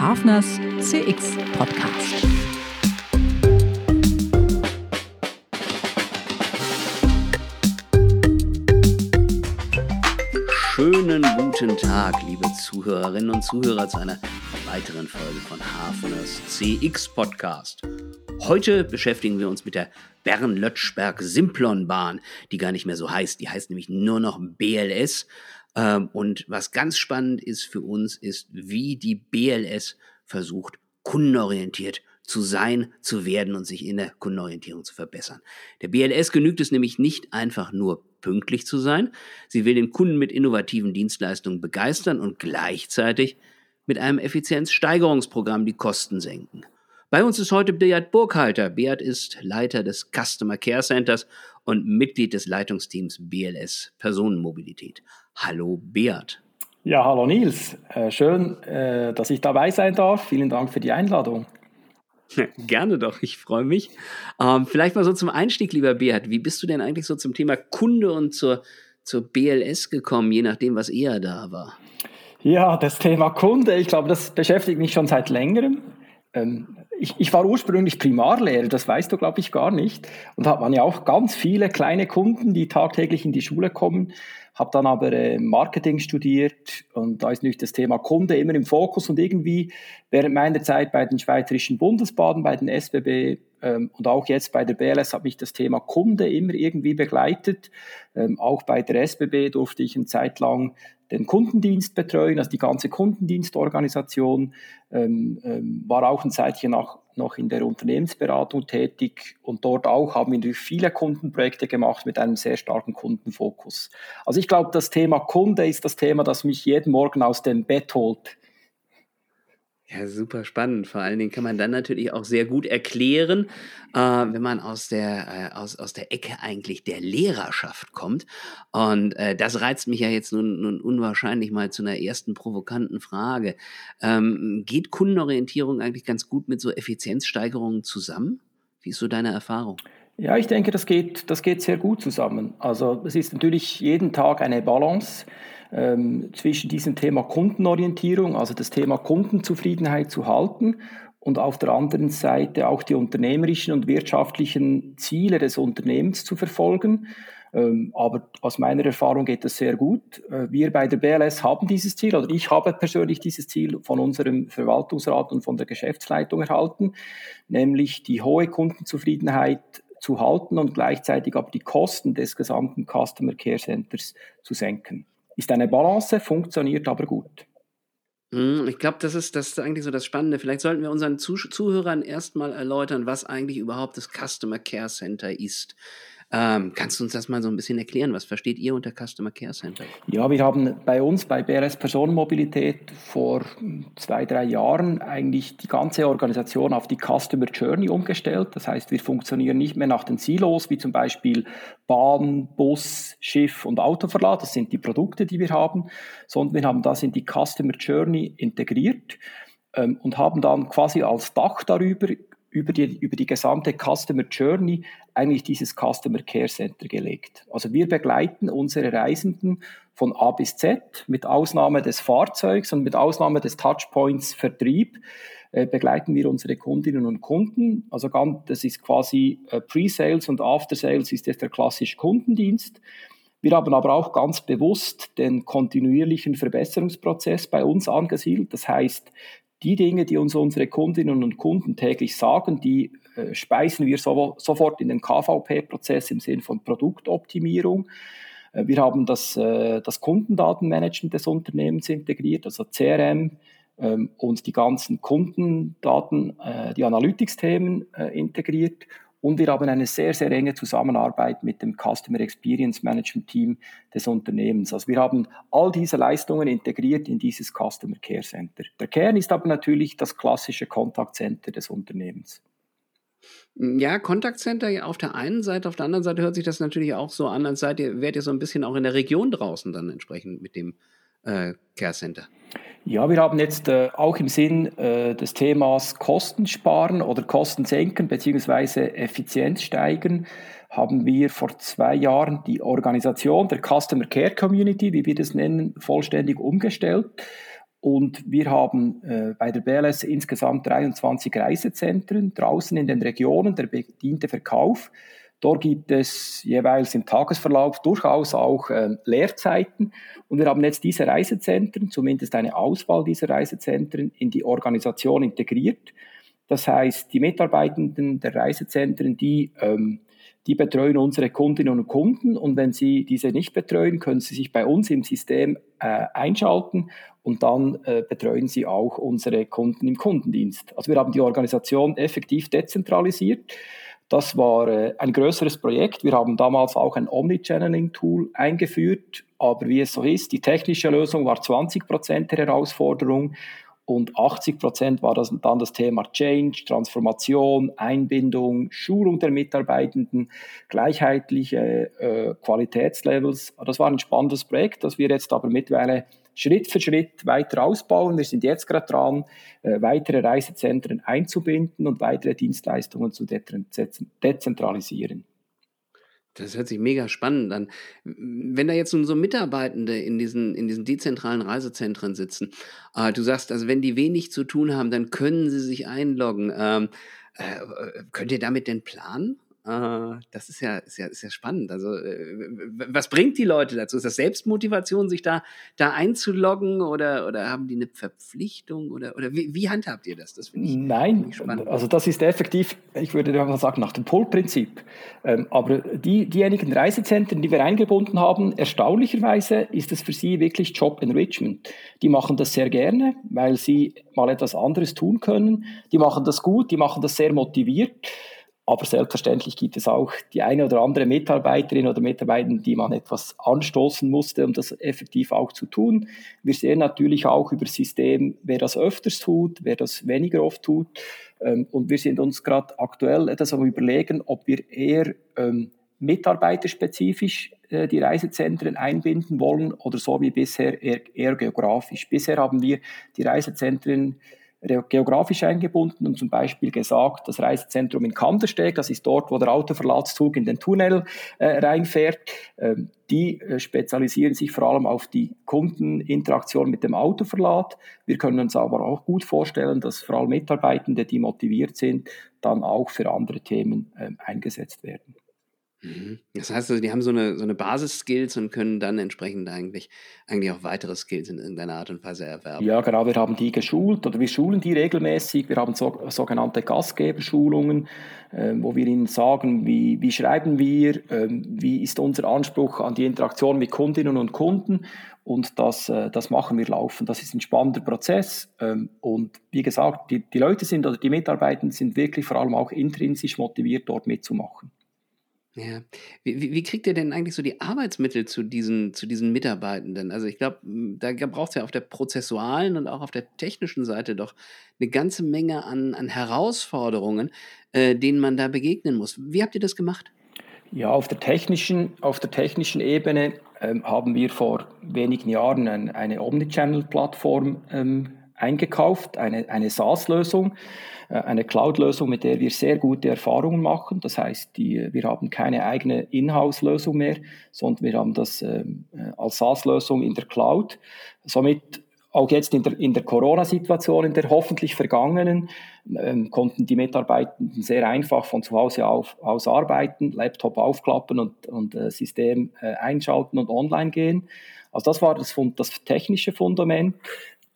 Hafners CX Podcast. Schönen guten Tag, liebe Zuhörerinnen und Zuhörer, zu einer weiteren Folge von Hafners CX Podcast. Heute beschäftigen wir uns mit der Bern-Lötschberg-Simplon-Bahn, die gar nicht mehr so heißt. Die heißt nämlich nur noch BLS. Ähm, und was ganz spannend ist für uns, ist, wie die BLS versucht, kundenorientiert zu sein, zu werden und sich in der Kundenorientierung zu verbessern. Der BLS genügt es nämlich nicht einfach nur pünktlich zu sein. Sie will den Kunden mit innovativen Dienstleistungen begeistern und gleichzeitig mit einem Effizienzsteigerungsprogramm die Kosten senken. Bei uns ist heute Beat Burkhalter. Beat ist Leiter des Customer Care Centers und Mitglied des Leitungsteams BLS Personenmobilität. Hallo Beat. Ja, hallo Nils. Äh, schön, äh, dass ich dabei sein darf. Vielen Dank für die Einladung. Gerne doch, ich freue mich. Ähm, vielleicht mal so zum Einstieg, lieber Beat. Wie bist du denn eigentlich so zum Thema Kunde und zur, zur BLS gekommen, je nachdem, was eher da war? Ja, das Thema Kunde, ich glaube, das beschäftigt mich schon seit längerem. Ähm, ich, ich, war ursprünglich Primarlehrer, das weißt du, glaube ich, gar nicht. Und hat man ja auch ganz viele kleine Kunden, die tagtäglich in die Schule kommen. Habe dann aber äh, Marketing studiert und da ist natürlich das Thema Kunde immer im Fokus und irgendwie während meiner Zeit bei den Schweizerischen Bundesbahnen, bei den SBB und auch jetzt bei der BLS hat mich das Thema Kunde immer irgendwie begleitet. Ähm, auch bei der SBB durfte ich eine Zeit lang den Kundendienst betreuen, also die ganze Kundendienstorganisation, ähm, ähm, war auch ein Zeitchen noch, noch in der Unternehmensberatung tätig und dort auch haben wir natürlich viele Kundenprojekte gemacht mit einem sehr starken Kundenfokus. Also ich glaube, das Thema Kunde ist das Thema, das mich jeden Morgen aus dem Bett holt. Ja, super spannend. Vor allen Dingen kann man dann natürlich auch sehr gut erklären, äh, wenn man aus der, äh, aus, aus der Ecke eigentlich der Lehrerschaft kommt. Und äh, das reizt mich ja jetzt nun, nun unwahrscheinlich mal zu einer ersten provokanten Frage. Ähm, geht Kundenorientierung eigentlich ganz gut mit so Effizienzsteigerungen zusammen? Wie ist so deine Erfahrung? Ja, ich denke, das geht, das geht sehr gut zusammen. Also es ist natürlich jeden Tag eine Balance ähm, zwischen diesem Thema Kundenorientierung, also das Thema Kundenzufriedenheit zu halten und auf der anderen Seite auch die unternehmerischen und wirtschaftlichen Ziele des Unternehmens zu verfolgen. Ähm, aber aus meiner Erfahrung geht das sehr gut. Äh, wir bei der BLS haben dieses Ziel, oder ich habe persönlich dieses Ziel von unserem Verwaltungsrat und von der Geschäftsleitung erhalten, nämlich die hohe Kundenzufriedenheit zu halten und gleichzeitig aber die Kosten des gesamten Customer Care Centers zu senken ist eine Balance, funktioniert aber gut. Hm, ich glaube, das ist, das ist eigentlich so das Spannende. Vielleicht sollten wir unseren Zuhörern erstmal erläutern, was eigentlich überhaupt das Customer Care Center ist. Ähm, kannst du uns das mal so ein bisschen erklären? Was versteht ihr unter Customer Care Center? Ja, wir haben bei uns bei BRS Personenmobilität vor zwei, drei Jahren eigentlich die ganze Organisation auf die Customer Journey umgestellt. Das heißt, wir funktionieren nicht mehr nach den Silos, wie zum Beispiel Bahn, Bus, Schiff und Autoverlad. Das sind die Produkte, die wir haben, sondern wir haben das in die Customer Journey integriert ähm, und haben dann quasi als Dach darüber über die, über die gesamte Customer Journey eigentlich dieses Customer Care Center gelegt. Also wir begleiten unsere Reisenden von A bis Z mit Ausnahme des Fahrzeugs und mit Ausnahme des Touchpoints Vertrieb äh, begleiten wir unsere Kundinnen und Kunden. Also ganz, das ist quasi äh, Pre-Sales und After-Sales ist jetzt der klassische Kundendienst. Wir haben aber auch ganz bewusst den kontinuierlichen Verbesserungsprozess bei uns angesiedelt. Das heißt, die Dinge, die uns unsere Kundinnen und Kunden täglich sagen, die äh, speisen wir so, sofort in den KVP-Prozess im Sinne von Produktoptimierung. Äh, wir haben das, äh, das Kundendatenmanagement des Unternehmens integriert, also CRM ähm, und die ganzen Kundendaten, die Analytics-Themen integriert und wir haben eine sehr, sehr enge Zusammenarbeit mit dem Customer Experience Management Team des Unternehmens. Also wir haben all diese Leistungen integriert in dieses Customer Care Center. Der Kern ist aber natürlich das klassische Contact Center des Unternehmens. Ja, Contact Center auf der einen Seite, auf der anderen Seite hört sich das natürlich auch so an, als seid ihr, wärt ihr so ein bisschen auch in der Region draußen dann entsprechend mit dem äh, Care Center. Ja, wir haben jetzt äh, auch im Sinn äh, des Themas Kosten sparen oder Kosten senken bzw. Effizienz steigern, haben wir vor zwei Jahren die Organisation der Customer Care Community, wie wir das nennen, vollständig umgestellt. Und wir haben äh, bei der BLS insgesamt 23 Reisezentren draußen in den Regionen, der bediente Verkauf. Dort gibt es jeweils im Tagesverlauf durchaus auch äh, Leerzeiten. Und wir haben jetzt diese Reisezentren, zumindest eine Auswahl dieser Reisezentren, in die Organisation integriert. Das heißt, die Mitarbeitenden der Reisezentren, die, ähm, die betreuen unsere Kundinnen und Kunden. Und wenn sie diese nicht betreuen, können sie sich bei uns im System äh, einschalten und dann äh, betreuen sie auch unsere Kunden im Kundendienst. Also wir haben die Organisation effektiv dezentralisiert. Das war äh, ein größeres Projekt. Wir haben damals auch ein Omnichanneling-Tool eingeführt, aber wie es so ist, die technische Lösung war 20 Prozent der Herausforderung und 80 Prozent war das dann das Thema Change, Transformation, Einbindung, Schulung der Mitarbeitenden, gleichheitliche äh, Qualitätslevels. Das war ein spannendes Projekt, das wir jetzt aber mittlerweile Schritt für Schritt weiter ausbauen. Wir sind jetzt gerade dran, äh, weitere Reisezentren einzubinden und weitere Dienstleistungen zu dezentralisieren. Das hört sich mega spannend an. Wenn da jetzt nun so Mitarbeitende in diesen, in diesen dezentralen Reisezentren sitzen, äh, du sagst, also wenn die wenig zu tun haben, dann können sie sich einloggen. Ähm, äh, könnt ihr damit denn planen? Äh, das ist ja, ist ja, ist ja spannend. Also, äh, was bringt die Leute dazu? Ist das Selbstmotivation, sich da, da einzuloggen oder, oder haben die eine Verpflichtung oder, oder wie, wie handhabt ihr das? Das finde ich, Nein, find ich spannend. also das ist effektiv, ich würde mal sagen, nach dem Pull-Prinzip. Ähm, aber die, diejenigen Reisezentren, die wir eingebunden haben, erstaunlicherweise ist es für sie wirklich Job Enrichment. Die machen das sehr gerne, weil sie mal etwas anderes tun können. Die machen das gut, die machen das sehr motiviert. Aber selbstverständlich gibt es auch die eine oder andere Mitarbeiterin oder Mitarbeiter, die man etwas anstoßen musste, um das effektiv auch zu tun. Wir sehen natürlich auch über das System, wer das öfters tut, wer das weniger oft tut. Ähm, und wir sind uns gerade aktuell etwas am Überlegen, ob wir eher ähm, mitarbeiterspezifisch äh, die Reisezentren einbinden wollen oder so wie bisher eher, eher geografisch. Bisher haben wir die Reisezentren geografisch eingebunden und zum Beispiel gesagt, das Reisezentrum in Kandersteg, das ist dort, wo der Autoverladszug in den Tunnel äh, reinfährt, ähm, die äh, spezialisieren sich vor allem auf die Kundeninteraktion mit dem Autoverlad. Wir können uns aber auch gut vorstellen, dass vor allem Mitarbeitende, die motiviert sind, dann auch für andere Themen äh, eingesetzt werden. Mhm. Das heißt also, die haben so eine, so eine Basis-Skills und können dann entsprechend eigentlich, eigentlich auch weitere Skills in irgendeiner Art und Weise erwerben. Ja, genau. Wir haben die geschult oder wir schulen die regelmäßig. Wir haben so, sogenannte Gastgeberschulungen, äh, wo wir ihnen sagen, wie, wie schreiben wir, äh, wie ist unser Anspruch an die Interaktion mit Kundinnen und Kunden. Und das, äh, das machen wir laufen. Das ist ein spannender Prozess. Ähm, und wie gesagt, die, die Leute sind oder die Mitarbeiter sind wirklich vor allem auch intrinsisch motiviert, dort mitzumachen. Ja. Wie, wie, wie kriegt ihr denn eigentlich so die Arbeitsmittel zu diesen, zu diesen Mitarbeitenden? Also ich glaube, da braucht es ja auf der prozessualen und auch auf der technischen Seite doch eine ganze Menge an, an Herausforderungen, äh, denen man da begegnen muss. Wie habt ihr das gemacht? Ja, auf der technischen, auf der technischen Ebene ähm, haben wir vor wenigen Jahren ein, eine Omnichannel-Plattform ähm, eingekauft, eine, eine SaaS-Lösung. Äh, eine Cloud-Lösung, mit der wir sehr gute Erfahrungen machen. Das heißt, die, wir haben keine eigene Inhouse-Lösung mehr, sondern wir haben das ähm, äh, als SaaS-Lösung in der Cloud. Somit auch jetzt in der, in der Corona-Situation, in der hoffentlich vergangenen, ähm, konnten die Mitarbeitenden sehr einfach von zu Hause auf, aus arbeiten, Laptop aufklappen und, und äh, System äh, einschalten und online gehen. Also das war das, das technische Fundament.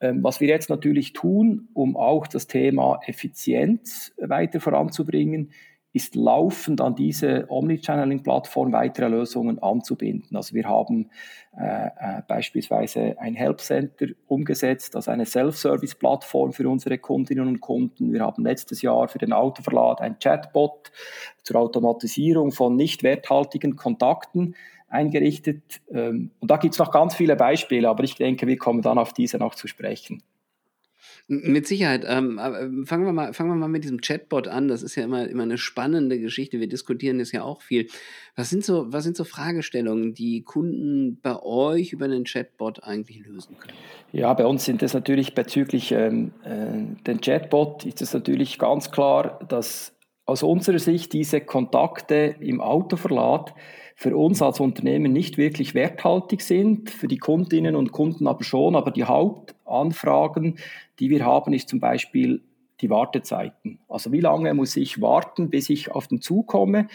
Ähm, was wir jetzt natürlich tun, um auch das Thema Effizienz weiter voranzubringen, ist laufend an diese Omnichanneling-Plattform weitere Lösungen anzubinden. Also wir haben äh, äh, beispielsweise ein Help Center umgesetzt, also eine Self-Service-Plattform für unsere Kundinnen und Kunden. Wir haben letztes Jahr für den Autoverlad ein Chatbot zur Automatisierung von nicht werthaltigen Kontakten eingerichtet. Ähm, und da gibt es noch ganz viele Beispiele, aber ich denke, wir kommen dann auf diese noch zu sprechen. Mit Sicherheit. Ähm, fangen, wir mal, fangen wir mal mit diesem Chatbot an. Das ist ja immer, immer eine spannende Geschichte. Wir diskutieren das ja auch viel. Was sind, so, was sind so Fragestellungen, die Kunden bei euch über den Chatbot eigentlich lösen können? Ja, bei uns sind es natürlich bezüglich ähm, äh, den Chatbot ist es natürlich ganz klar, dass aus unserer Sicht diese Kontakte im Autoverlad für uns als Unternehmen nicht wirklich werthaltig sind, für die Kundinnen und Kunden aber schon. Aber die Hauptanfragen, die wir haben, ist zum Beispiel die Wartezeiten. Also wie lange muss ich warten, bis ich auf den Zug komme?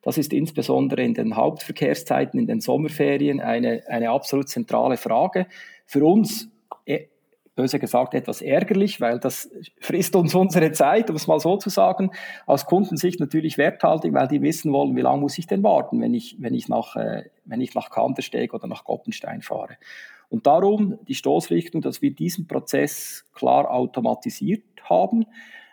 Das ist insbesondere in den Hauptverkehrszeiten, in den Sommerferien eine, eine absolut zentrale Frage. Für uns äh, böse gesagt etwas ärgerlich, weil das frisst uns unsere Zeit, um es mal so zu sagen. Aus Kundensicht natürlich werthaltig, weil die wissen wollen, wie lange muss ich denn warten, wenn ich, wenn ich nach, äh, wenn ich nach Kandersteg oder nach Goppenstein fahre. Und darum die Stoßrichtung, dass wir diesen Prozess klar automatisiert haben.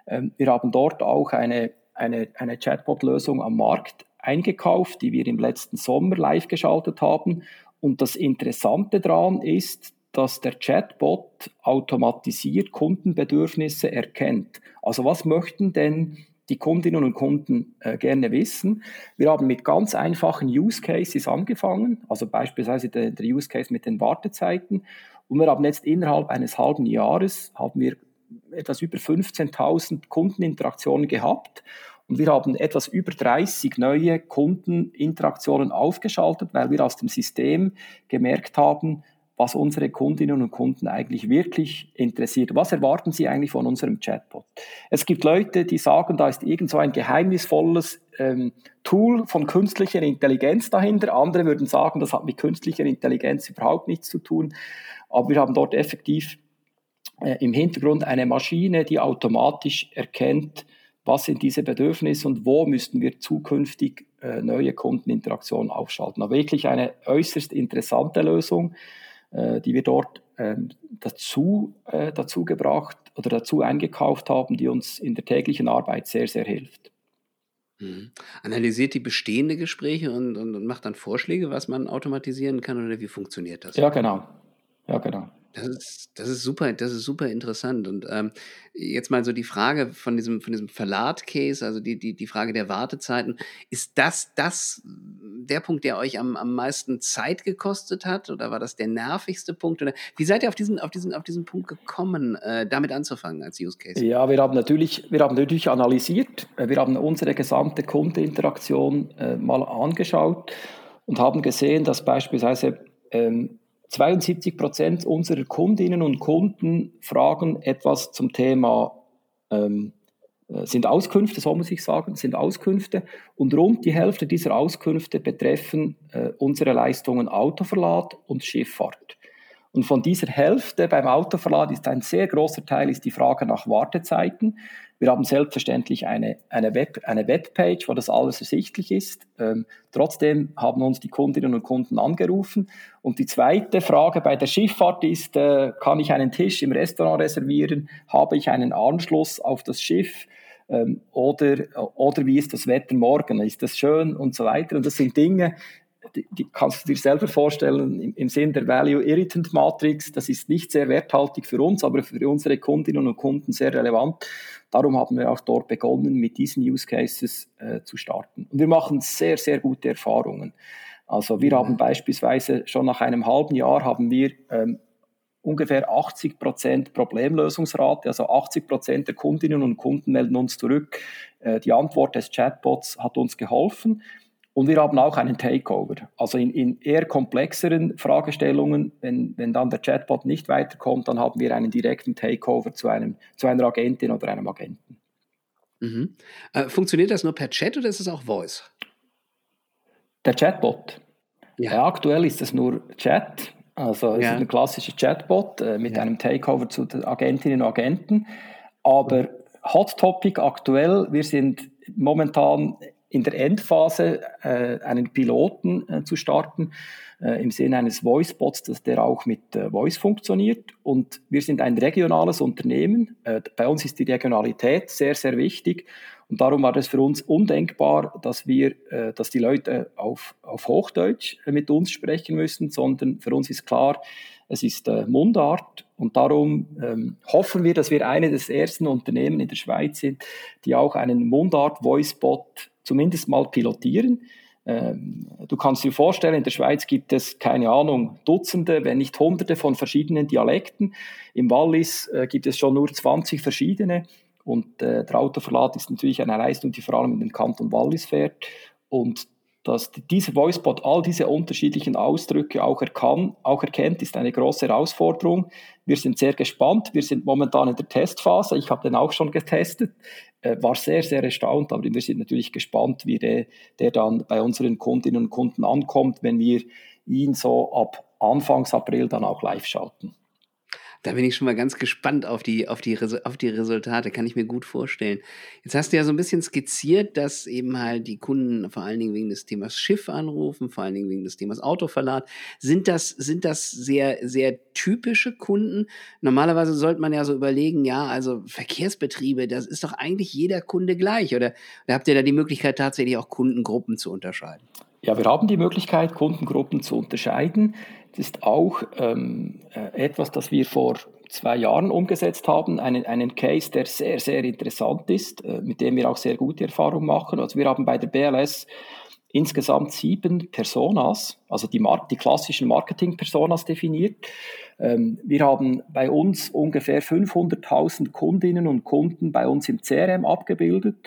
Ähm, wir haben dort auch eine, eine, eine Chatbot-Lösung am Markt eingekauft, die wir im letzten Sommer live geschaltet haben. Und das Interessante daran ist, dass der Chatbot automatisiert Kundenbedürfnisse erkennt. Also was möchten denn die Kundinnen und Kunden äh, gerne wissen? Wir haben mit ganz einfachen Use Cases angefangen, also beispielsweise der, der Use Case mit den Wartezeiten. Und wir haben jetzt innerhalb eines halben Jahres haben wir etwas über 15.000 Kundeninteraktionen gehabt und wir haben etwas über 30 neue Kundeninteraktionen aufgeschaltet, weil wir aus dem System gemerkt haben, was unsere Kundinnen und Kunden eigentlich wirklich interessiert. Was erwarten sie eigentlich von unserem Chatbot? Es gibt Leute, die sagen, da ist irgend so ein geheimnisvolles ähm, Tool von künstlicher Intelligenz dahinter. Andere würden sagen, das hat mit künstlicher Intelligenz überhaupt nichts zu tun. Aber wir haben dort effektiv äh, im Hintergrund eine Maschine, die automatisch erkennt, was sind diese Bedürfnisse und wo müssten wir zukünftig äh, neue Kundeninteraktionen aufschalten. Aber wirklich eine äußerst interessante Lösung. Äh, die wir dort ähm, dazu, äh, dazu gebracht oder dazu eingekauft haben, die uns in der täglichen Arbeit sehr, sehr hilft. Mhm. Analysiert die bestehende Gespräche und, und, und macht dann Vorschläge, was man automatisieren kann oder wie funktioniert das? Ja, genau. Ja, genau. Das ist, das ist super, das ist super interessant. Und ähm, jetzt mal so die Frage von diesem, von diesem Verlat-Case, also die, die, die Frage der Wartezeiten. Ist das, das der Punkt, der euch am, am meisten Zeit gekostet hat? Oder war das der nervigste Punkt? Oder wie seid ihr auf diesen, auf diesen, auf diesen Punkt gekommen, äh, damit anzufangen als Use Case? Ja, wir haben natürlich, wir haben natürlich analysiert. Wir haben unsere gesamte Kundeninteraktion äh, mal angeschaut und haben gesehen, dass beispielsweise ähm, 72 Prozent unserer Kundinnen und Kunden fragen etwas zum Thema, ähm, äh, sind Auskünfte, so muss ich sagen, sind Auskünfte. Und rund die Hälfte dieser Auskünfte betreffen äh, unsere Leistungen Autoverlad und Schifffahrt. Und von dieser Hälfte beim Autoverlad ist ein sehr großer Teil ist die Frage nach Wartezeiten. Wir haben selbstverständlich eine, eine, Web, eine Webpage, wo das alles ersichtlich ist. Ähm, trotzdem haben uns die Kundinnen und Kunden angerufen. Und die zweite Frage bei der Schifffahrt ist, äh, kann ich einen Tisch im Restaurant reservieren? Habe ich einen Anschluss auf das Schiff? Ähm, oder, oder wie ist das Wetter morgen? Ist das schön und so weiter? Und das sind Dinge, die, die, kannst du dir selber vorstellen, im, im Sinn der Value Irritant Matrix, das ist nicht sehr werthaltig für uns, aber für unsere Kundinnen und Kunden sehr relevant. Darum haben wir auch dort begonnen, mit diesen Use Cases äh, zu starten. Und wir machen sehr, sehr gute Erfahrungen. Also wir haben beispielsweise schon nach einem halben Jahr haben wir ähm, ungefähr 80 Prozent Problemlösungsrate, also 80 Prozent der Kundinnen und Kunden melden uns zurück. Äh, die Antwort des Chatbots hat uns geholfen. Und wir haben auch einen Takeover. Also in, in eher komplexeren Fragestellungen, wenn, wenn dann der Chatbot nicht weiterkommt, dann haben wir einen direkten Takeover zu, einem, zu einer Agentin oder einem Agenten. Mhm. Äh, funktioniert das nur per Chat oder ist es auch Voice? Der Chatbot. Ja. ja aktuell ist es nur Chat. Also es ja. ist ein klassischer Chatbot äh, mit ja. einem Takeover zu den Agentinnen und Agenten. Aber Hot Topic aktuell, wir sind momentan in der Endphase äh, einen Piloten äh, zu starten, äh, im Sinne eines Voice-Bots, dass der auch mit äh, Voice funktioniert. Und wir sind ein regionales Unternehmen. Äh, bei uns ist die Regionalität sehr, sehr wichtig. Und darum war es für uns undenkbar, dass wir, äh, dass die Leute auf, auf Hochdeutsch mit uns sprechen müssen, sondern für uns ist klar, es ist Mundart und darum ähm, hoffen wir, dass wir eine des ersten Unternehmen in der Schweiz sind, die auch einen Mundart-Voice-Bot zumindest mal pilotieren. Ähm, du kannst dir vorstellen, in der Schweiz gibt es, keine Ahnung, Dutzende, wenn nicht Hunderte von verschiedenen Dialekten. Im Wallis äh, gibt es schon nur 20 verschiedene. Und äh, der Autoverlad ist natürlich eine Leistung, die vor allem in den Kanton Wallis fährt. Und dass dieser Voicebot all diese unterschiedlichen Ausdrücke auch, erkann, auch erkennt, ist eine große Herausforderung. Wir sind sehr gespannt. Wir sind momentan in der Testphase. Ich habe den auch schon getestet. Äh, war sehr, sehr erstaunt, aber wir sind natürlich gespannt, wie der, der dann bei unseren Kundinnen und Kunden ankommt, wenn wir ihn so ab Anfangs April dann auch live schalten. Da bin ich schon mal ganz gespannt auf die, auf, die, auf die Resultate, kann ich mir gut vorstellen. Jetzt hast du ja so ein bisschen skizziert, dass eben halt die Kunden vor allen Dingen wegen des Themas Schiff anrufen, vor allen Dingen wegen des Themas Autoverlad. Sind das, sind das sehr, sehr typische Kunden? Normalerweise sollte man ja so überlegen, ja, also Verkehrsbetriebe, das ist doch eigentlich jeder Kunde gleich. Oder, oder habt ihr da die Möglichkeit, tatsächlich auch Kundengruppen zu unterscheiden? Ja, wir haben die Möglichkeit, Kundengruppen zu unterscheiden. Das ist auch ähm, äh, etwas, das wir vor zwei Jahren umgesetzt haben, einen, einen Case, der sehr, sehr interessant ist, äh, mit dem wir auch sehr gute Erfahrungen machen. Also wir haben bei der BLS insgesamt sieben Personas, also die, Mar die klassischen Marketing-Personas definiert. Ähm, wir haben bei uns ungefähr 500.000 Kundinnen und Kunden bei uns im CRM abgebildet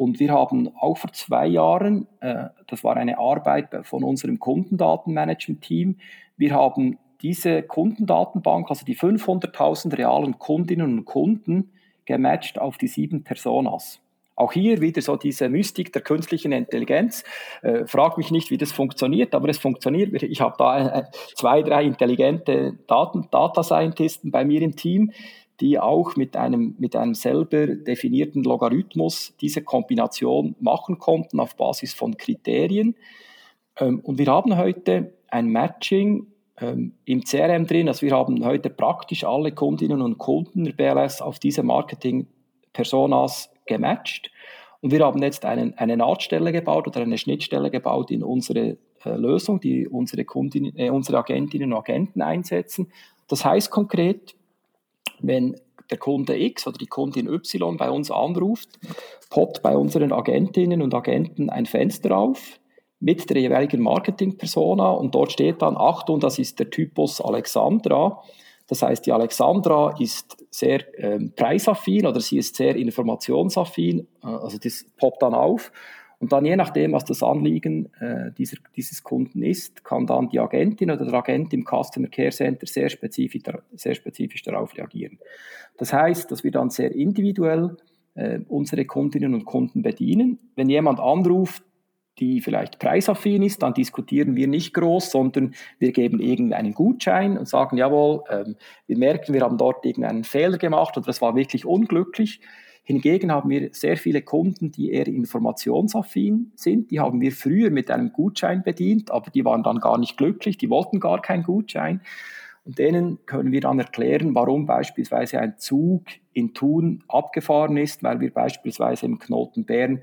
und wir haben auch vor zwei Jahren, äh, das war eine Arbeit von unserem Kundendatenmanagement-Team, wir haben diese Kundendatenbank, also die 500.000 realen Kundinnen und Kunden, gematcht auf die sieben Personas. Auch hier wieder so diese Mystik der künstlichen Intelligenz. Äh, frag mich nicht, wie das funktioniert, aber es funktioniert. Ich habe da äh, zwei, drei intelligente Daten, Data Scientisten bei mir im Team, die auch mit einem, mit einem selber definierten Logarithmus diese Kombination machen konnten auf Basis von Kriterien. Ähm, und wir haben heute ein Matching ähm, im CRM drin. Also wir haben heute praktisch alle Kundinnen und Kunden der BLS auf diese Marketing-Personas gematcht. Und wir haben jetzt einen, eine Nahtstelle gebaut oder eine Schnittstelle gebaut in unsere äh, Lösung, die unsere, Kundinnen, äh, unsere Agentinnen und Agenten einsetzen. Das heißt konkret, wenn der Kunde X oder die Kundin Y bei uns anruft, poppt bei unseren Agentinnen und Agenten ein Fenster auf mit der jeweiligen Marketing-Persona und dort steht dann, Achtung, das ist der Typus Alexandra. Das heißt, die Alexandra ist sehr ähm, preisaffin oder sie ist sehr informationsaffin, äh, also das poppt dann auf und dann je nachdem, was das Anliegen äh, dieser, dieses Kunden ist, kann dann die Agentin oder der Agent im Customer Care Center sehr spezifisch, sehr spezifisch darauf reagieren. Das heißt, dass wir dann sehr individuell äh, unsere Kundinnen und Kunden bedienen. Wenn jemand anruft, die vielleicht preisaffin ist, dann diskutieren wir nicht groß, sondern wir geben irgendeinen Gutschein und sagen, jawohl, ähm, wir merken, wir haben dort irgendeinen Fehler gemacht oder das war wirklich unglücklich. Hingegen haben wir sehr viele Kunden, die eher informationsaffin sind. Die haben wir früher mit einem Gutschein bedient, aber die waren dann gar nicht glücklich, die wollten gar keinen Gutschein. Und denen können wir dann erklären, warum beispielsweise ein Zug in Thun abgefahren ist, weil wir beispielsweise im Knoten Bern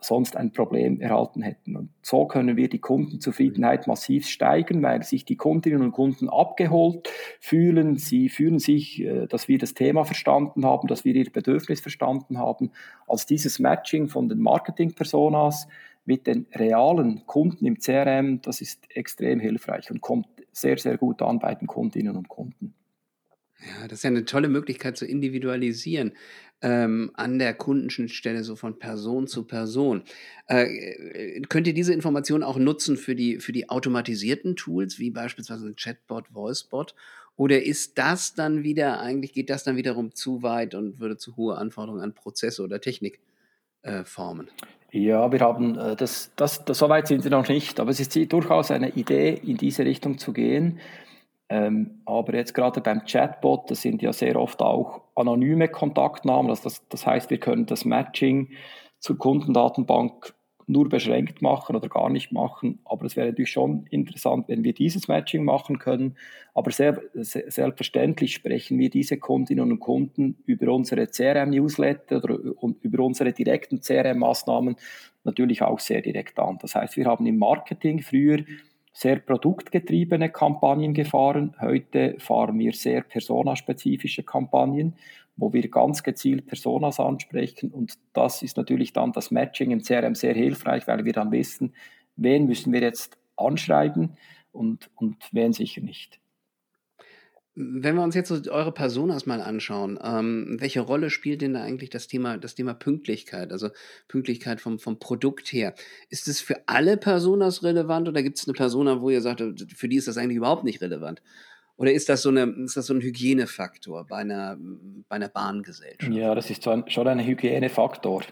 sonst ein Problem erhalten hätten. Und so können wir die Kundenzufriedenheit massiv steigern, weil sich die Kundinnen und Kunden abgeholt fühlen. Sie fühlen sich, äh, dass wir das Thema verstanden haben, dass wir ihr Bedürfnis verstanden haben. Als dieses Matching von den Marketing-Personas mit den realen Kunden im CRM, das ist extrem hilfreich und kommt sehr, sehr gut an bei den Kundinnen und Kunden. Ja, das ist ja eine tolle Möglichkeit zu individualisieren ähm, an der Kundenschnittstelle, so von Person zu Person. Äh, äh, könnt ihr diese Information auch nutzen für die, für die automatisierten Tools, wie beispielsweise ein Chatbot, Voicebot? Oder ist das dann wieder, eigentlich geht das dann wiederum zu weit und würde zu hohe Anforderungen an Prozesse oder Technik äh, formen? Ja, wir haben äh, das, das, das, so weit sind wir noch nicht, aber es ist durchaus eine Idee, in diese Richtung zu gehen. Ähm, aber jetzt gerade beim Chatbot, das sind ja sehr oft auch anonyme Kontaktnamen. Also das, das heißt, wir können das Matching zur Kundendatenbank nur beschränkt machen oder gar nicht machen. Aber es wäre natürlich schon interessant, wenn wir dieses Matching machen können. Aber sehr, sehr, selbstverständlich sprechen wir diese Kundinnen und Kunden über unsere CRM-Newsletter oder über unsere direkten CRM-Maßnahmen natürlich auch sehr direkt an. Das heißt, wir haben im Marketing früher sehr produktgetriebene Kampagnen gefahren. Heute fahren wir sehr personaspezifische Kampagnen, wo wir ganz gezielt Personas ansprechen. Und das ist natürlich dann das Matching im CRM sehr hilfreich, weil wir dann wissen, wen müssen wir jetzt anschreiben und, und wen sicher nicht. Wenn wir uns jetzt so eure Personas mal anschauen, ähm, welche Rolle spielt denn da eigentlich das Thema, das Thema Pünktlichkeit, also Pünktlichkeit vom, vom Produkt her? Ist es für alle Personas relevant oder gibt es eine Persona, wo ihr sagt, für die ist das eigentlich überhaupt nicht relevant? Oder ist das so, eine, ist das so ein Hygienefaktor bei einer, bei einer Bahngesellschaft? Ja, das ist schon ein Hygienefaktor.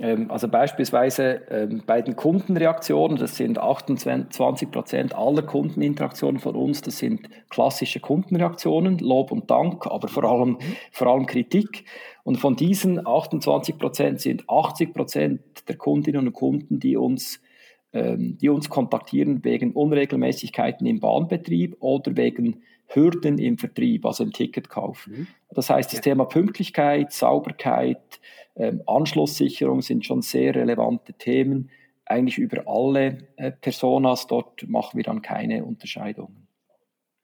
Ähm, also beispielsweise ähm, bei den Kundenreaktionen, das sind 28 Prozent aller Kundeninteraktionen von uns, das sind klassische Kundenreaktionen, Lob und Dank, aber vor allem, vor allem Kritik. Und von diesen 28 Prozent sind 80 Prozent der Kundinnen und Kunden, die uns, ähm, die uns kontaktieren wegen Unregelmäßigkeiten im Bahnbetrieb oder wegen Hürden im Vertrieb, also im Ticketkauf. Mhm. Das heißt, das. Thema Pünktlichkeit, Sauberkeit, ähm, Anschlusssicherung sind schon sehr relevante Themen. Eigentlich über alle äh, Personas, dort machen wir dann keine Unterscheidungen.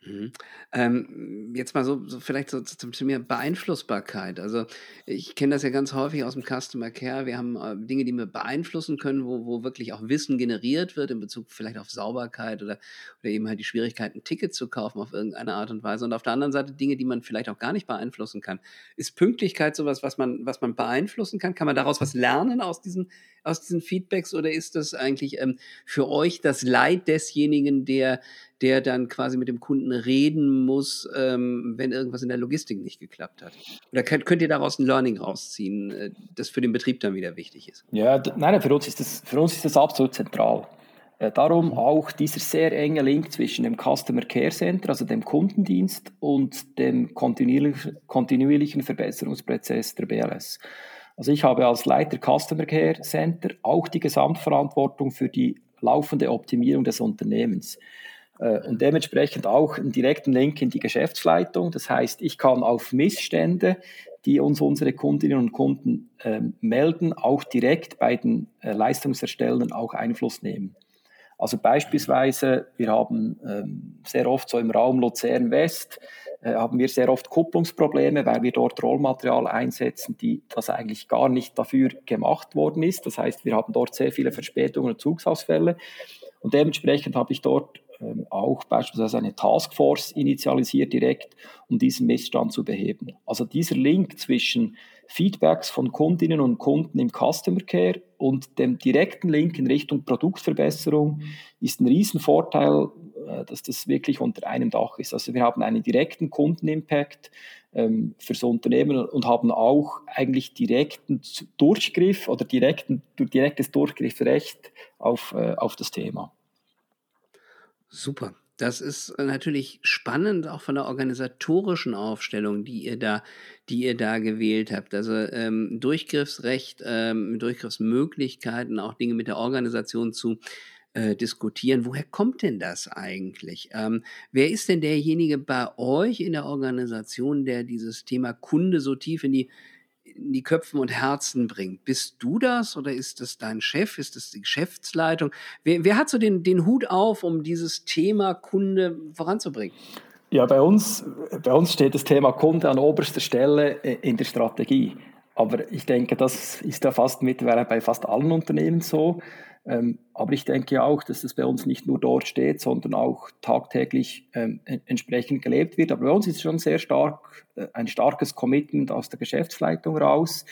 Mhm. Ähm, jetzt mal so, so vielleicht so zum Thema Beeinflussbarkeit. Also ich kenne das ja ganz häufig aus dem Customer Care. Wir haben äh, Dinge, die wir beeinflussen können, wo, wo wirklich auch Wissen generiert wird in Bezug vielleicht auf Sauberkeit oder, oder eben halt die Schwierigkeit, ein Ticket zu kaufen auf irgendeine Art und Weise. Und auf der anderen Seite Dinge, die man vielleicht auch gar nicht beeinflussen kann. Ist Pünktlichkeit sowas, was man, was man beeinflussen kann? Kann man daraus was lernen aus diesen, aus diesen Feedbacks oder ist das eigentlich ähm, für euch das Leid desjenigen, der der dann quasi mit dem Kunden reden muss, ähm, wenn irgendwas in der Logistik nicht geklappt hat? Oder könnt, könnt ihr daraus ein Learning rausziehen, äh, das für den Betrieb dann wieder wichtig ist? Ja, nein, für uns ist das, für uns ist das absolut zentral. Äh, darum mhm. auch dieser sehr enge Link zwischen dem Customer Care Center, also dem Kundendienst, und dem kontinuierlichen, kontinuierlichen Verbesserungsprozess der BLS. Also ich habe als Leiter Customer Care Center auch die Gesamtverantwortung für die laufende Optimierung des Unternehmens. Äh, und dementsprechend auch einen direkten Link in die Geschäftsleitung. Das heißt, ich kann auf Missstände, die uns unsere Kundinnen und Kunden äh, melden, auch direkt bei den äh, Leistungserstellern auch Einfluss nehmen. Also beispielsweise, wir haben ähm, sehr oft so im Raum Luzern West, äh, haben wir sehr oft Kupplungsprobleme, weil wir dort Rollmaterial einsetzen, die das eigentlich gar nicht dafür gemacht worden ist. Das heißt, wir haben dort sehr viele Verspätungen und Zugsausfälle. Und dementsprechend habe ich dort auch beispielsweise eine Taskforce initialisiert direkt, um diesen Missstand zu beheben. Also dieser Link zwischen Feedbacks von Kundinnen und Kunden im Customer Care und dem direkten Link in Richtung Produktverbesserung ist ein Riesenvorteil, äh, dass das wirklich unter einem Dach ist. Also wir haben einen direkten Kundenimpact ähm, fürs Unternehmen und haben auch eigentlich direkten Durchgriff oder direkten, direktes Durchgriffsrecht auf, äh, auf das Thema. Super. Das ist äh, natürlich spannend, auch von der organisatorischen Aufstellung, die ihr da, die ihr da gewählt habt. Also ähm, Durchgriffsrecht, ähm, Durchgriffsmöglichkeiten, auch Dinge mit der Organisation zu äh, diskutieren. Woher kommt denn das eigentlich? Ähm, wer ist denn derjenige bei euch in der Organisation, der dieses Thema Kunde so tief in die in die Köpfen und Herzen bringt. Bist du das oder ist das dein Chef? Ist das die Geschäftsleitung? Wer, wer hat so den, den Hut auf, um dieses Thema Kunde voranzubringen? Ja, bei uns, bei uns steht das Thema Kunde an oberster Stelle in der Strategie. Aber ich denke, das ist ja fast mittlerweile bei fast allen Unternehmen so. Ähm, aber ich denke auch, dass es bei uns nicht nur dort steht, sondern auch tagtäglich ähm, entsprechend gelebt wird. Aber bei uns ist es schon sehr stark, äh, ein starkes Commitment aus der Geschäftsleitung raus,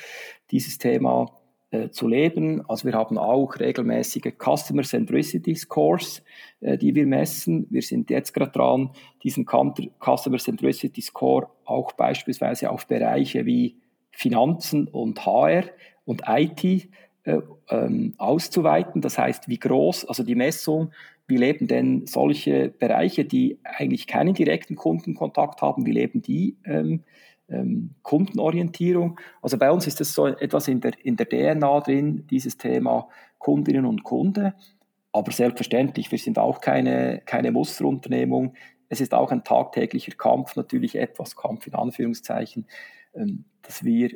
dieses Thema äh, zu leben. Also wir haben auch regelmäßige Customer Centricity Scores, äh, die wir messen. Wir sind jetzt gerade dran, diesen Customer Centricity Score auch beispielsweise auf Bereiche wie Finanzen und HR und IT äh, ähm, auszuweiten. Das heißt, wie groß, also die Messung, wie leben denn solche Bereiche, die eigentlich keinen direkten Kundenkontakt haben, wie leben die ähm, ähm, Kundenorientierung? Also bei uns ist das so etwas in der, in der DNA drin, dieses Thema Kundinnen und Kunde. Aber selbstverständlich, wir sind auch keine, keine Musterunternehmung. Es ist auch ein tagtäglicher Kampf, natürlich etwas Kampf in Anführungszeichen, dass wir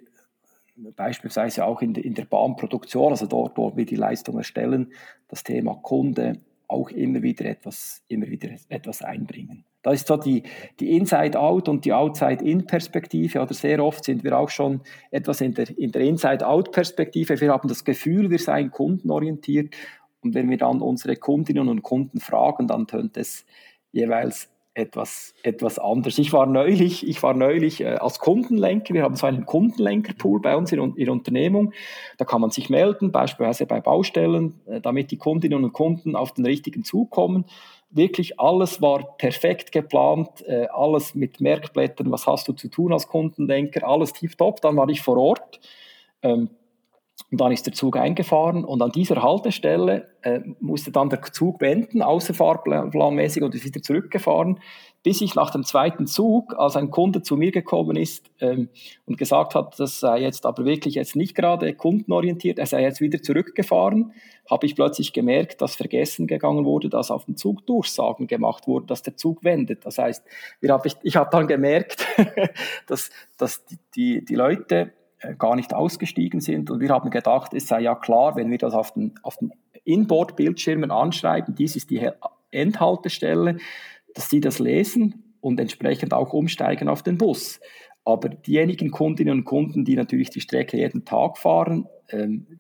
beispielsweise auch in, in der Bahnproduktion, also dort, wo wir die Leistung erstellen, das Thema Kunde auch immer wieder etwas, immer wieder etwas einbringen. Da ist so die, die Inside-Out und die Outside-In-Perspektive. Oder sehr oft sind wir auch schon etwas in der, in der Inside-Out-Perspektive. Wir haben das Gefühl, wir seien kundenorientiert. Und wenn wir dann unsere Kundinnen und Kunden fragen, dann tönt es jeweils etwas, etwas anders. Ich war neulich, ich war neulich äh, als Kundenlenker, wir haben so einen Kundenlenkerpool bei uns in, in der Unternehmung. Da kann man sich melden, beispielsweise bei Baustellen, äh, damit die Kundinnen und Kunden auf den richtigen Zug kommen. Wirklich alles war perfekt geplant, äh, alles mit Merkblättern, was hast du zu tun als Kundenlenker, alles tipptopp. Dann war ich vor Ort. Ähm, und dann ist der Zug eingefahren und an dieser Haltestelle äh, musste dann der Zug wenden, außerfahrplanmäßig und ist wieder zurückgefahren, bis ich nach dem zweiten Zug, als ein Kunde zu mir gekommen ist ähm, und gesagt hat, das sei jetzt aber wirklich jetzt nicht gerade kundenorientiert, er sei jetzt wieder zurückgefahren, habe ich plötzlich gemerkt, dass vergessen gegangen wurde, dass auf dem Zug Durchsagen gemacht wurde, dass der Zug wendet. Das heißt, hab ich, ich habe dann gemerkt, dass, dass die, die, die Leute gar nicht ausgestiegen sind. Und wir haben gedacht, es sei ja klar, wenn wir das auf den, auf den Inboard-Bildschirmen anschreiben, dies ist die Endhaltestelle, dass sie das lesen und entsprechend auch umsteigen auf den Bus. Aber diejenigen Kundinnen und Kunden, die natürlich die Strecke jeden Tag fahren, ähm,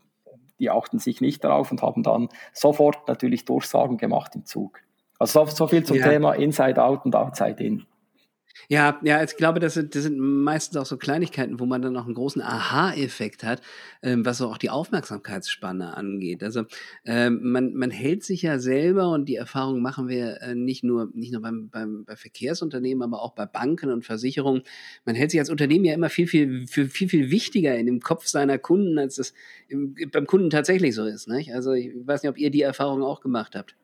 die achten sich nicht darauf und haben dann sofort natürlich Durchsagen gemacht im Zug. Also so, so viel zum ja. Thema Inside Out und Outside In. Ja, ja, ich glaube, das sind, das sind meistens auch so Kleinigkeiten, wo man dann auch einen großen Aha-Effekt hat, ähm, was so auch die Aufmerksamkeitsspanne angeht. Also ähm, man, man hält sich ja selber und die Erfahrung machen wir äh, nicht nur, nicht nur beim, beim, bei Verkehrsunternehmen, aber auch bei Banken und Versicherungen. Man hält sich als Unternehmen ja immer viel, viel, viel, viel, viel wichtiger in dem Kopf seiner Kunden, als das im, beim Kunden tatsächlich so ist. Nicht? Also ich weiß nicht, ob ihr die Erfahrung auch gemacht habt.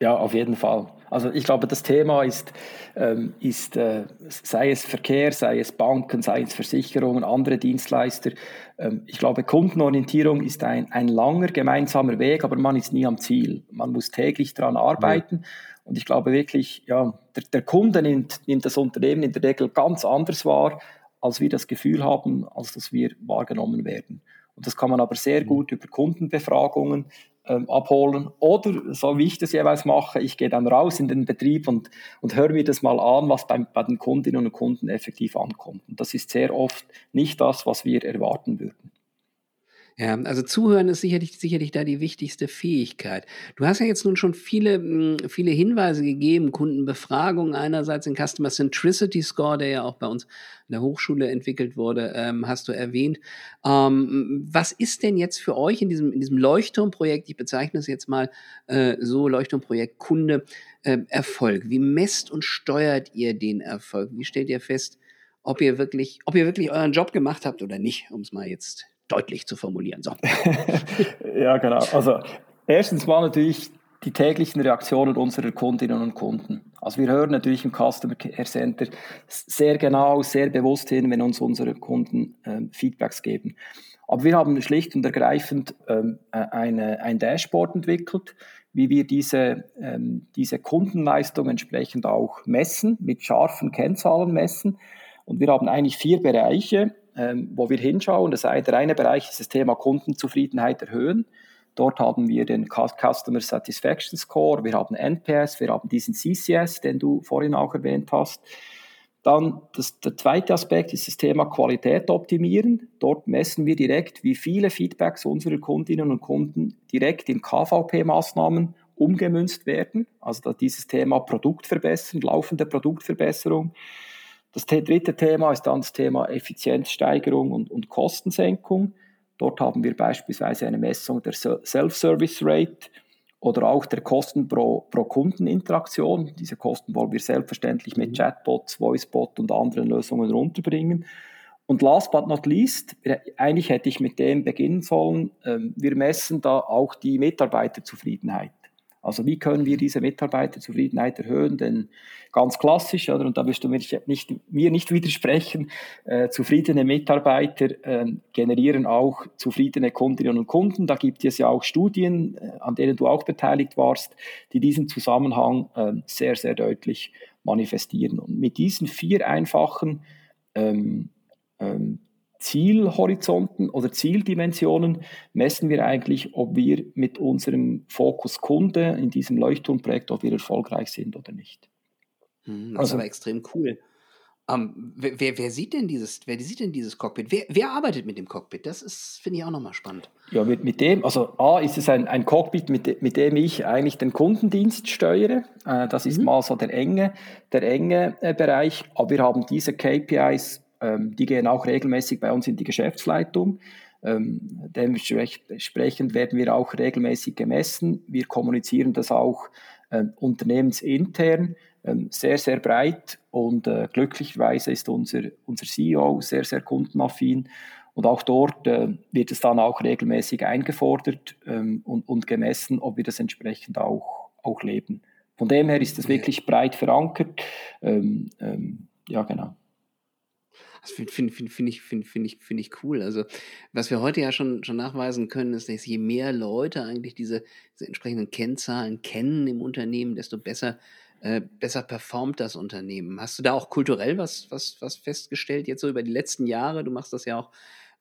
Ja, auf jeden Fall. Also ich glaube, das Thema ist, ähm, ist äh, sei es Verkehr, sei es Banken, sei es Versicherungen, andere Dienstleister. Ähm, ich glaube, Kundenorientierung ist ein, ein langer gemeinsamer Weg, aber man ist nie am Ziel. Man muss täglich daran arbeiten. Und ich glaube wirklich, ja, der, der Kunde nimmt, nimmt das Unternehmen in der Regel ganz anders wahr, als wir das Gefühl haben, als dass wir wahrgenommen werden. Und das kann man aber sehr mhm. gut über Kundenbefragungen ähm, abholen. Oder, so wie ich das jeweils mache, ich gehe dann raus in den Betrieb und, und höre mir das mal an, was beim, bei den Kundinnen und Kunden effektiv ankommt. Und das ist sehr oft nicht das, was wir erwarten würden. Ja, also zuhören ist sicherlich, sicherlich da die wichtigste Fähigkeit. Du hast ja jetzt nun schon viele, hm, viele Hinweise gegeben, Kundenbefragungen einerseits, den Customer Centricity Score, der ja auch bei uns in der Hochschule entwickelt wurde, ähm, hast du erwähnt. Ähm, was ist denn jetzt für euch in diesem, in diesem Leuchtturmprojekt, ich bezeichne es jetzt mal äh, so, Leuchtturmprojekt Kunde, äh, Erfolg? Wie messt und steuert ihr den Erfolg? Wie stellt ihr fest, ob ihr wirklich, ob ihr wirklich euren Job gemacht habt oder nicht, um es mal jetzt deutlich zu formulieren. So. ja, genau. Also erstens mal natürlich die täglichen Reaktionen unserer Kundinnen und Kunden. Also wir hören natürlich im Customer Care Center sehr genau, sehr bewusst hin, wenn uns unsere Kunden ähm, Feedbacks geben. Aber wir haben schlicht und ergreifend ähm, eine, ein Dashboard entwickelt, wie wir diese, ähm, diese Kundenleistung entsprechend auch messen, mit scharfen Kennzahlen messen. Und wir haben eigentlich vier Bereiche, ähm, wo wir hinschauen. Das eine, der eine Bereich ist das Thema Kundenzufriedenheit erhöhen. Dort haben wir den Customer Satisfaction Score, wir haben NPS, wir haben diesen CCS, den du vorhin auch erwähnt hast. Dann das, der zweite Aspekt ist das Thema Qualität optimieren. Dort messen wir direkt, wie viele Feedbacks unserer Kundinnen und Kunden direkt in KVP-Maßnahmen umgemünzt werden. Also dieses Thema Produkt verbessern, laufende Produktverbesserung. Das dritte Thema ist dann das Thema Effizienzsteigerung und, und Kostensenkung. Dort haben wir beispielsweise eine Messung der Self-Service Rate oder auch der Kosten pro, pro Kundeninteraktion. Diese Kosten wollen wir selbstverständlich mit mhm. Chatbots, Voicebot und anderen Lösungen runterbringen. Und last but not least, eigentlich hätte ich mit dem beginnen sollen, ähm, wir messen da auch die Mitarbeiterzufriedenheit. Also wie können wir diese Mitarbeiterzufriedenheit erhöhen? Denn ganz klassisch, oder, und da wirst du mir nicht, mir nicht widersprechen, äh, zufriedene Mitarbeiter äh, generieren auch zufriedene Kundinnen und Kunden. Da gibt es ja auch Studien, äh, an denen du auch beteiligt warst, die diesen Zusammenhang äh, sehr, sehr deutlich manifestieren. Und mit diesen vier einfachen ähm, ähm, Zielhorizonten oder Zieldimensionen messen wir eigentlich, ob wir mit unserem Fokus Kunde in diesem Leuchtturmprojekt, ob wir erfolgreich sind oder nicht. Hm, das also, ist aber extrem cool. Ähm, wer, wer, sieht denn dieses, wer sieht denn dieses Cockpit? Wer, wer arbeitet mit dem Cockpit? Das ist, finde ich, auch nochmal spannend. Ja, mit, mit dem, also A ist es ein, ein Cockpit, mit, mit dem ich eigentlich den Kundendienst steuere. Äh, das ist mhm. mal so der enge, der enge äh, Bereich. Aber wir haben diese KPIs, ähm, die gehen auch regelmäßig bei uns in die Geschäftsleitung. Ähm, dementsprechend werden wir auch regelmäßig gemessen. Wir kommunizieren das auch äh, unternehmensintern ähm, sehr, sehr breit und äh, glücklicherweise ist unser, unser CEO sehr, sehr kundenaffin und auch dort äh, wird es dann auch regelmäßig eingefordert ähm, und, und gemessen, ob wir das entsprechend auch, auch leben. Von dem her ist es wirklich breit verankert. Ähm, ähm, ja, genau. Das finde find, find, find ich, find, find ich, find ich cool. Also, was wir heute ja schon, schon nachweisen können, ist, dass je mehr Leute eigentlich diese, diese entsprechenden Kennzahlen kennen im Unternehmen, desto besser, äh, besser performt das Unternehmen. Hast du da auch kulturell was, was, was festgestellt, jetzt so über die letzten Jahre? Du machst das ja auch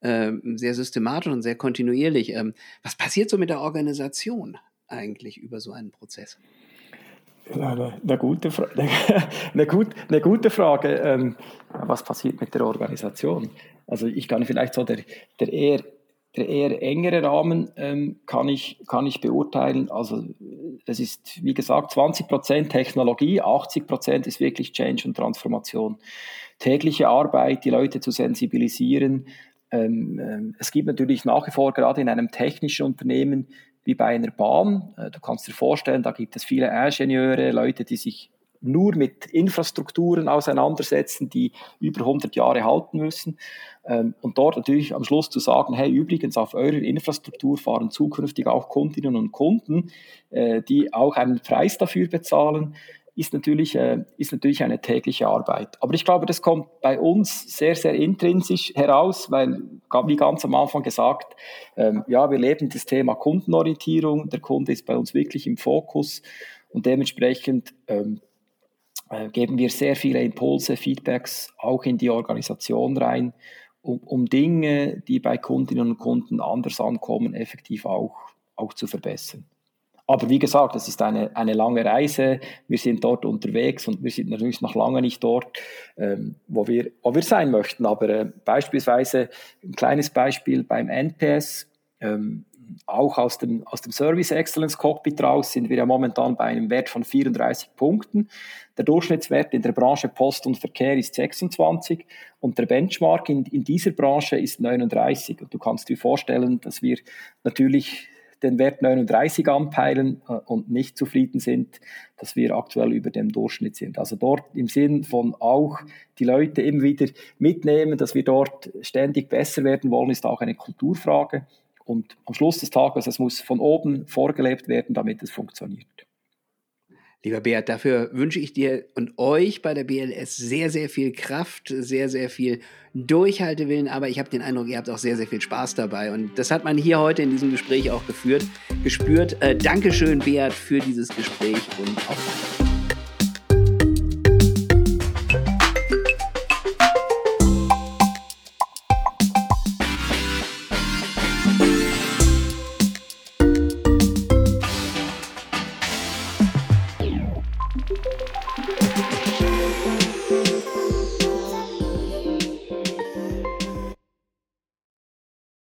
äh, sehr systematisch und sehr kontinuierlich. Ähm, was passiert so mit der Organisation eigentlich über so einen Prozess? Eine, eine, gute, eine, gut, eine gute Frage. Ähm, was passiert mit der Organisation? Also ich kann vielleicht so der, der eher der eher engere Rahmen ähm, kann, ich, kann ich beurteilen. Also es ist, wie gesagt, 20% Technologie, 80% ist wirklich Change und Transformation. Tägliche Arbeit, die Leute zu sensibilisieren. Ähm, ähm, es gibt natürlich nach wie vor gerade in einem technischen Unternehmen wie bei einer Bahn. Äh, du kannst dir vorstellen, da gibt es viele Ingenieure, Leute, die sich nur mit Infrastrukturen auseinandersetzen, die über 100 Jahre halten müssen. Ähm, und dort natürlich am Schluss zu sagen, hey, übrigens auf eurer Infrastruktur fahren zukünftig auch Kundinnen und Kunden, äh, die auch einen Preis dafür bezahlen, ist natürlich, äh, ist natürlich eine tägliche Arbeit. Aber ich glaube, das kommt bei uns sehr, sehr intrinsisch heraus, weil, wie ganz am Anfang gesagt, ähm, ja, wir leben das Thema Kundenorientierung. Der Kunde ist bei uns wirklich im Fokus und dementsprechend ähm, äh, geben wir sehr viele Impulse, Feedbacks auch in die Organisation rein, um, um Dinge, die bei Kundinnen und Kunden anders ankommen, effektiv auch, auch zu verbessern. Aber wie gesagt, es ist eine, eine lange Reise. Wir sind dort unterwegs und wir sind natürlich noch lange nicht dort, ähm, wo, wir, wo wir sein möchten. Aber äh, beispielsweise ein kleines Beispiel beim NPS. Ähm, auch aus dem, aus dem Service Excellence Cockpit raus sind wir ja momentan bei einem Wert von 34 Punkten. Der Durchschnittswert in der Branche Post und Verkehr ist 26 und der Benchmark in, in dieser Branche ist 39. Und du kannst dir vorstellen, dass wir natürlich den Wert 39 anpeilen äh, und nicht zufrieden sind, dass wir aktuell über dem Durchschnitt sind. Also dort im Sinn von auch die Leute immer wieder mitnehmen, dass wir dort ständig besser werden wollen, ist auch eine Kulturfrage. Und am Schluss des Tages, es muss von oben vorgelebt werden, damit es funktioniert. Lieber Beat, dafür wünsche ich dir und euch bei der BLS sehr, sehr viel Kraft, sehr, sehr viel Durchhaltewillen, aber ich habe den Eindruck, ihr habt auch sehr, sehr viel Spaß dabei und das hat man hier heute in diesem Gespräch auch geführt, gespürt. Äh, Dankeschön, Beat, für dieses Gespräch und auf